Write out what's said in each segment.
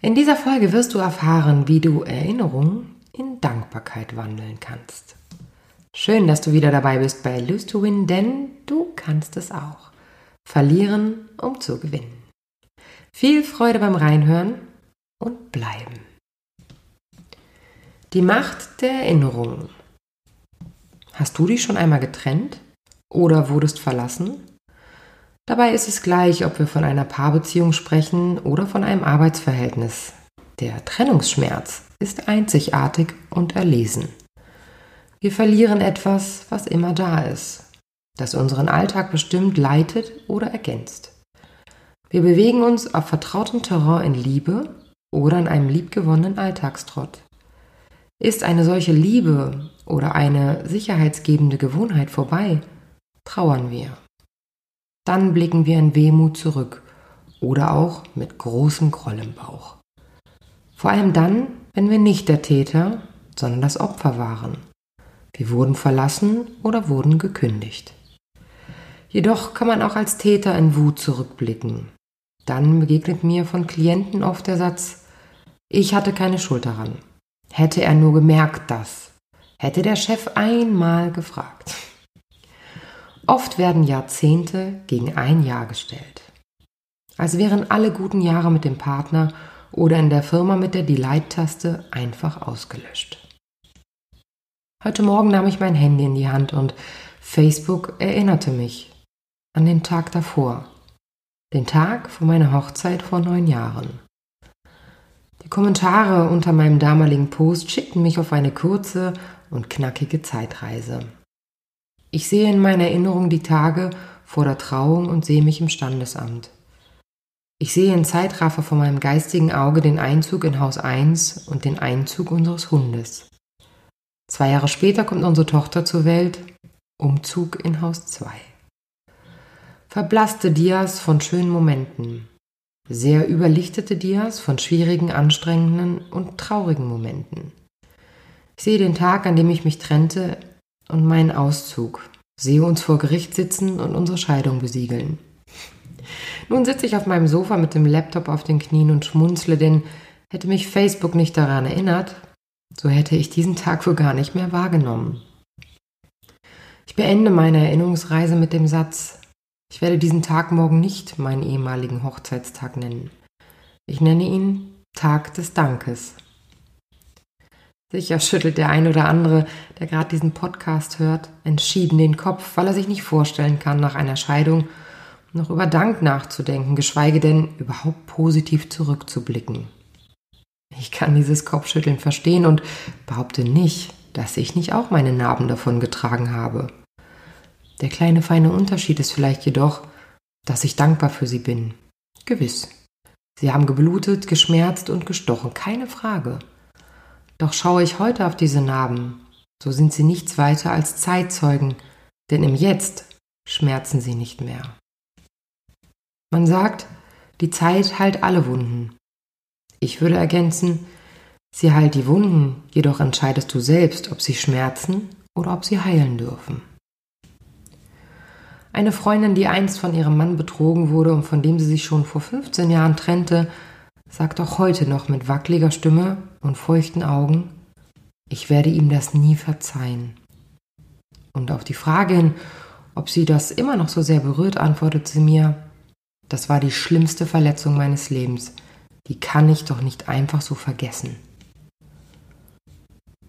In dieser Folge wirst du erfahren, wie du Erinnerungen in Dankbarkeit wandeln kannst. Schön, dass du wieder dabei bist bei Lose to Win, denn du kannst es auch. Verlieren, um zu gewinnen. Viel Freude beim Reinhören und bleiben. Die Macht der Erinnerungen. Hast du dich schon einmal getrennt oder wurdest verlassen? Dabei ist es gleich, ob wir von einer Paarbeziehung sprechen oder von einem Arbeitsverhältnis. Der Trennungsschmerz ist einzigartig und erlesen. Wir verlieren etwas, was immer da ist, das unseren Alltag bestimmt leitet oder ergänzt. Wir bewegen uns auf vertrautem Terrain in Liebe oder in einem liebgewonnenen Alltagstrott. Ist eine solche Liebe oder eine sicherheitsgebende Gewohnheit vorbei, trauern wir. Dann blicken wir in Wehmut zurück oder auch mit großem Groll im Bauch. Vor allem dann, wenn wir nicht der Täter, sondern das Opfer waren. Wir wurden verlassen oder wurden gekündigt. Jedoch kann man auch als Täter in Wut zurückblicken. Dann begegnet mir von Klienten oft der Satz, ich hatte keine Schuld daran. Hätte er nur gemerkt, dass. Hätte der Chef einmal gefragt. Oft werden Jahrzehnte gegen ein Jahr gestellt. Als wären alle guten Jahre mit dem Partner oder in der Firma mit der Delete-Taste einfach ausgelöscht. Heute Morgen nahm ich mein Handy in die Hand und Facebook erinnerte mich an den Tag davor, den Tag vor meiner Hochzeit vor neun Jahren. Die Kommentare unter meinem damaligen Post schickten mich auf eine kurze und knackige Zeitreise. Ich sehe in meiner Erinnerung die Tage vor der Trauung und sehe mich im Standesamt. Ich sehe in Zeitraffer vor meinem geistigen Auge den Einzug in Haus 1 und den Einzug unseres Hundes. Zwei Jahre später kommt unsere Tochter zur Welt, Umzug in Haus 2. Verblasste Dias von schönen Momenten, sehr überlichtete Dias von schwierigen, anstrengenden und traurigen Momenten. Ich sehe den Tag, an dem ich mich trennte und meinen Auszug, sehe uns vor Gericht sitzen und unsere Scheidung besiegeln. Nun sitze ich auf meinem Sofa mit dem Laptop auf den Knien und schmunzle, denn hätte mich Facebook nicht daran erinnert, so hätte ich diesen Tag wohl gar nicht mehr wahrgenommen. Ich beende meine Erinnerungsreise mit dem Satz, ich werde diesen Tag morgen nicht meinen ehemaligen Hochzeitstag nennen. Ich nenne ihn Tag des Dankes. Sicher schüttelt der ein oder andere, der gerade diesen Podcast hört, entschieden den Kopf, weil er sich nicht vorstellen kann, nach einer Scheidung noch über Dank nachzudenken, geschweige denn überhaupt positiv zurückzublicken. Ich kann dieses Kopfschütteln verstehen und behaupte nicht, dass ich nicht auch meine Narben davon getragen habe. Der kleine feine Unterschied ist vielleicht jedoch, dass ich dankbar für sie bin. Gewiss. Sie haben geblutet, geschmerzt und gestochen, keine Frage. Doch schaue ich heute auf diese Narben, so sind sie nichts weiter als Zeitzeugen, denn im Jetzt schmerzen sie nicht mehr. Man sagt, die Zeit heilt alle Wunden. Ich würde ergänzen, sie heilt die Wunden, jedoch entscheidest du selbst, ob sie schmerzen oder ob sie heilen dürfen. Eine Freundin, die einst von ihrem Mann betrogen wurde und von dem sie sich schon vor 15 Jahren trennte, sagt auch heute noch mit wackeliger Stimme und feuchten Augen, ich werde ihm das nie verzeihen. Und auf die Frage hin, ob sie das immer noch so sehr berührt, antwortet sie mir, das war die schlimmste Verletzung meines Lebens, die kann ich doch nicht einfach so vergessen.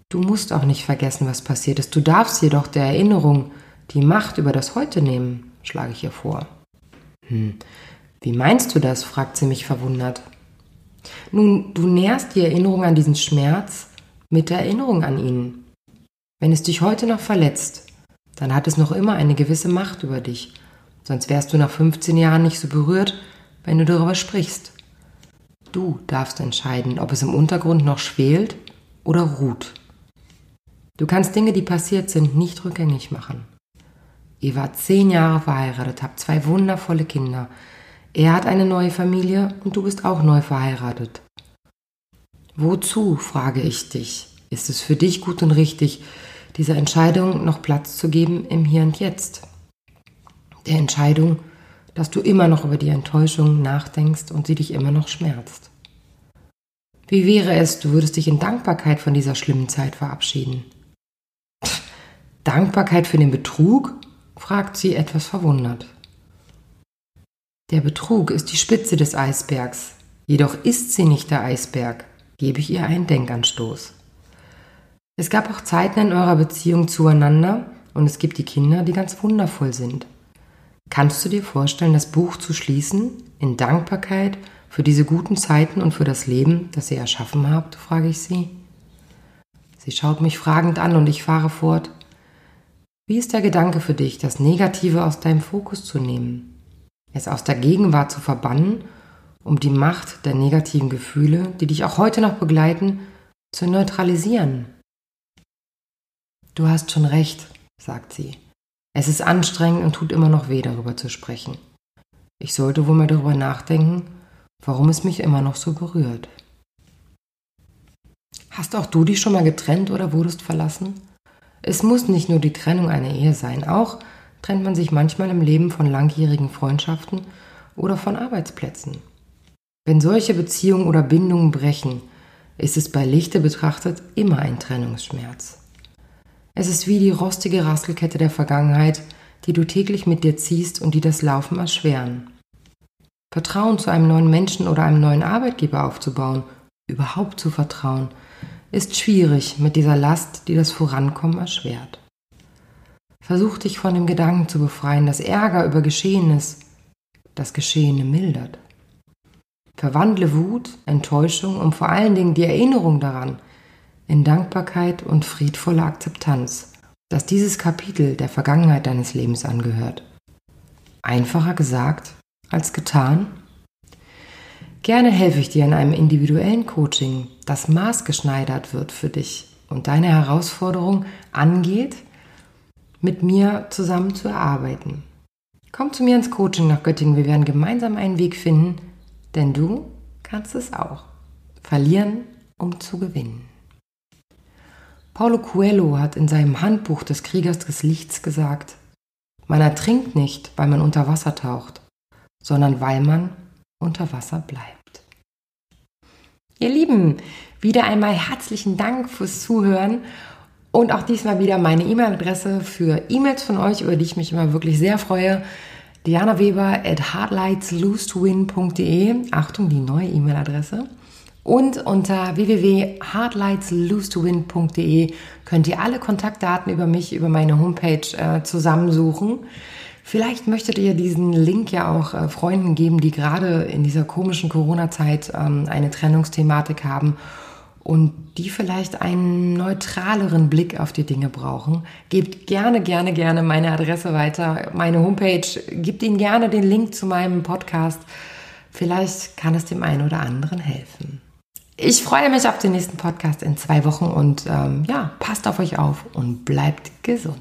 Du musst auch nicht vergessen, was passiert ist, du darfst jedoch der Erinnerung, die Macht über das Heute nehmen, schlage ich ihr vor. Hm, wie meinst du das? fragt sie mich verwundert. Nun, du nährst die Erinnerung an diesen Schmerz mit der Erinnerung an ihn. Wenn es dich heute noch verletzt, dann hat es noch immer eine gewisse Macht über dich. Sonst wärst du nach 15 Jahren nicht so berührt, wenn du darüber sprichst. Du darfst entscheiden, ob es im Untergrund noch schwelt oder Ruth. Du kannst Dinge, die passiert sind, nicht rückgängig machen. Ihr wart zehn Jahre verheiratet, habt zwei wundervolle Kinder. Er hat eine neue Familie und du bist auch neu verheiratet. Wozu, frage ich dich, ist es für dich gut und richtig, dieser Entscheidung noch Platz zu geben im Hier und Jetzt? Der Entscheidung, dass du immer noch über die Enttäuschung nachdenkst und sie dich immer noch schmerzt. Wie wäre es, du würdest dich in Dankbarkeit von dieser schlimmen Zeit verabschieden? Dankbarkeit für den Betrug? fragt sie etwas verwundert. Der Betrug ist die Spitze des Eisbergs, jedoch ist sie nicht der Eisberg, gebe ich ihr einen Denkanstoß. Es gab auch Zeiten in eurer Beziehung zueinander und es gibt die Kinder, die ganz wundervoll sind. Kannst du dir vorstellen, das Buch zu schließen in Dankbarkeit für diese guten Zeiten und für das Leben, das ihr erschaffen habt? frage ich sie. Sie schaut mich fragend an und ich fahre fort. Wie ist der Gedanke für dich, das Negative aus deinem Fokus zu nehmen, es aus der Gegenwart zu verbannen, um die Macht der negativen Gefühle, die dich auch heute noch begleiten, zu neutralisieren? Du hast schon recht, sagt sie. Es ist anstrengend und tut immer noch weh, darüber zu sprechen. Ich sollte wohl mal darüber nachdenken, warum es mich immer noch so berührt. Hast auch du dich schon mal getrennt oder wurdest verlassen? Es muss nicht nur die Trennung einer Ehe sein, auch trennt man sich manchmal im Leben von langjährigen Freundschaften oder von Arbeitsplätzen. Wenn solche Beziehungen oder Bindungen brechen, ist es bei Lichte betrachtet immer ein Trennungsschmerz. Es ist wie die rostige Rasselkette der Vergangenheit, die du täglich mit dir ziehst und die das Laufen erschweren. Vertrauen zu einem neuen Menschen oder einem neuen Arbeitgeber aufzubauen, überhaupt zu vertrauen, ist schwierig mit dieser Last, die das Vorankommen erschwert. Versuch dich von dem Gedanken zu befreien, dass Ärger über Geschehenes das Geschehene mildert. Verwandle Wut, Enttäuschung und vor allen Dingen die Erinnerung daran in Dankbarkeit und friedvolle Akzeptanz, dass dieses Kapitel der Vergangenheit deines Lebens angehört. Einfacher gesagt als getan Gerne helfe ich dir in einem individuellen Coaching, das maßgeschneidert wird für dich und deine Herausforderung angeht, mit mir zusammen zu erarbeiten. Komm zu mir ins Coaching nach Göttingen, wir werden gemeinsam einen Weg finden, denn du kannst es auch. Verlieren, um zu gewinnen. Paulo Coelho hat in seinem Handbuch des Kriegers des Lichts gesagt, man ertrinkt nicht, weil man unter Wasser taucht, sondern weil man unter Wasser bleibt. Ihr Lieben, wieder einmal herzlichen Dank fürs Zuhören und auch diesmal wieder meine E-Mail-Adresse für E-Mails von euch, über die ich mich immer wirklich sehr freue. Diana Weber at hardlightslose2win.de. Achtung, die neue E-Mail-Adresse. Und unter www.hardlightslose2win.de könnt ihr alle Kontaktdaten über mich, über meine Homepage äh, zusammensuchen. Vielleicht möchtet ihr diesen Link ja auch äh, Freunden geben, die gerade in dieser komischen Corona-Zeit ähm, eine Trennungsthematik haben und die vielleicht einen neutraleren Blick auf die Dinge brauchen. Gebt gerne, gerne, gerne meine Adresse weiter, meine Homepage, gebt ihnen gerne den Link zu meinem Podcast. Vielleicht kann es dem einen oder anderen helfen. Ich freue mich auf den nächsten Podcast in zwei Wochen und ähm, ja, passt auf euch auf und bleibt gesund.